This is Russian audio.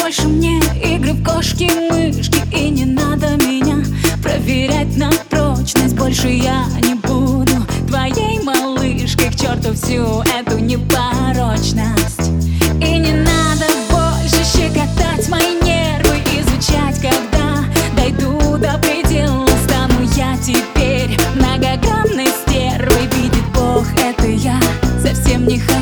больше мне игры в кошки-мышки И не надо меня проверять на прочность. Больше я не буду твоей малышкой. К черту всю эту непорочность. И не надо больше щекотать мои нервы. Изучать, когда дойду до предела. Стану я теперь многогранной стервой. Видит Бог, это я совсем не хочу